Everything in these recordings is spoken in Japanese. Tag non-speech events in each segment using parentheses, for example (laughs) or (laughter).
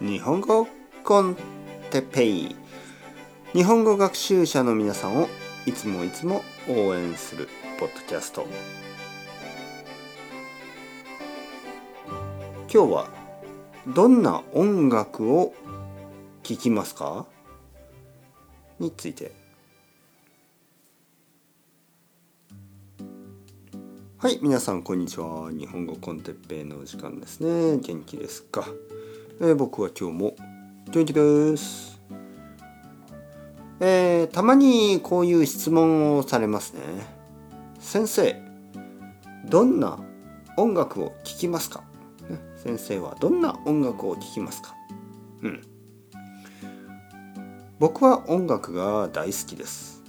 日本語コンテペイ。日本語学習者の皆さんをいつもいつも応援するポッドキャスト。今日はどんな音楽を聴きますか？について。はい皆さんこんにちは。日本語コンテッペイの時間ですね。元気ですか、えー、僕は今日も元気です。えー、たまにこういう質問をされますね。先生どんな音楽を聴きますか、先生はどんな音楽を聴きますか？うん。僕は音楽が大好きです。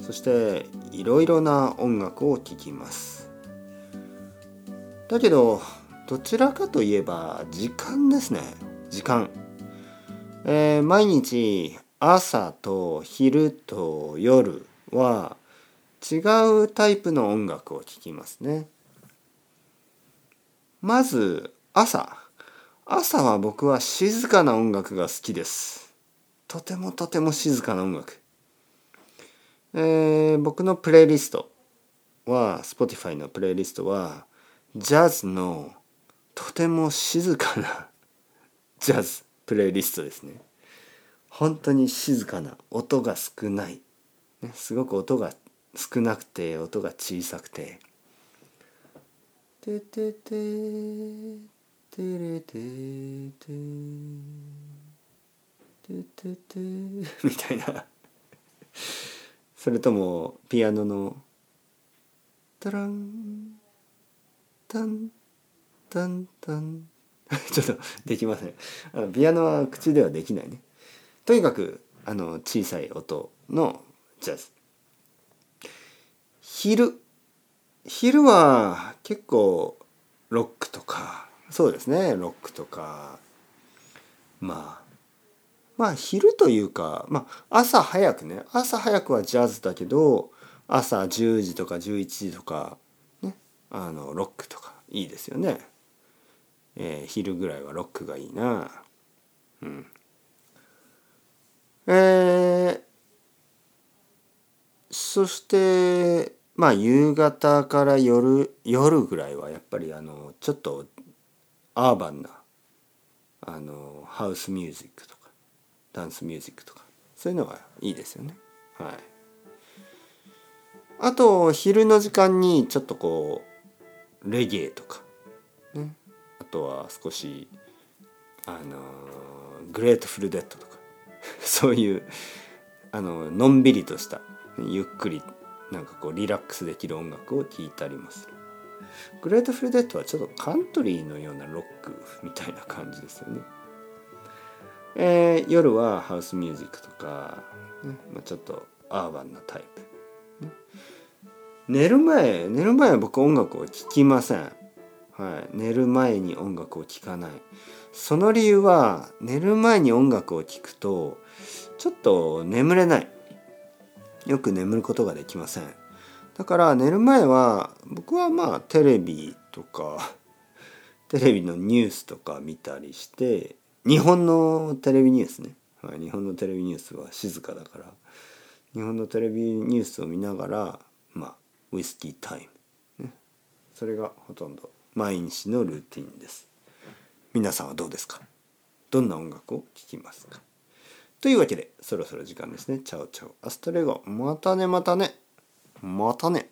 そしていろいろな音楽を聴きます。だけどどちらかといえば時間ですね。時間、えー、毎日朝と昼と夜は違うタイプの音楽を聴きますね。まず朝。朝は僕は静かな音楽が好きです。とてもとても静かな音楽。えー、僕のプレイリストは Spotify のプレイリストはジャズのとても静かなジャズプレイリストですね。本当に静かな音が少ない、ね、すごく音が少なくて音が小さくて「ててててれててててて」みたいな。それともピアノの「タラン」タンタンタン (laughs) ちょっとできません。あのピアノは口ではできないね。とにかくあの小さい音のジャズ。昼昼は結構ロックとかそうですねロックとかまあまあ昼というか、まあ、朝早くね朝早くはジャズだけど朝10時とか11時とかねあのロックとかいいですよね、えー、昼ぐらいはロックがいいな。うん。えー、そしてまあ夕方から夜夜ぐらいはやっぱりあのちょっとアーバンなあのハウスミュージックとかダンスミュージックとかそういうのがいいですよね。はい。あと昼の時間にちょっとこうレゲエとか、ね、とは少しあのグレートフルデッドとか (laughs) そういうあののんびりとしたゆっくりなんかこうリラックスできる音楽を聴いたりもする。グレートフルデッドはちょっとカントリーのようなロックみたいな感じですよね。えー、夜はハウスミュージックとか、ねまあ、ちょっとアーバンなタイプ。寝る前寝る前は僕音楽を聴きません、はい、寝る前に音楽を聴かない。その理由は寝る前に音楽を聴くとちょっと眠れない。よく眠ることができません。だから寝る前は僕はまあテレビとかテレビのニュースとか見たりして日本のテレビニュースね、はい、日本のテレビニュースは静かだから日本のテレビニュースを見ながらまあウイスキータイム、ね、それがほとんど。毎日のルーティンです。皆さんはどうですか？どんな音楽を聴きますか？というわけでそろそろ時間ですね。チャオチャオ。アストレゴ。またねまたね。またね。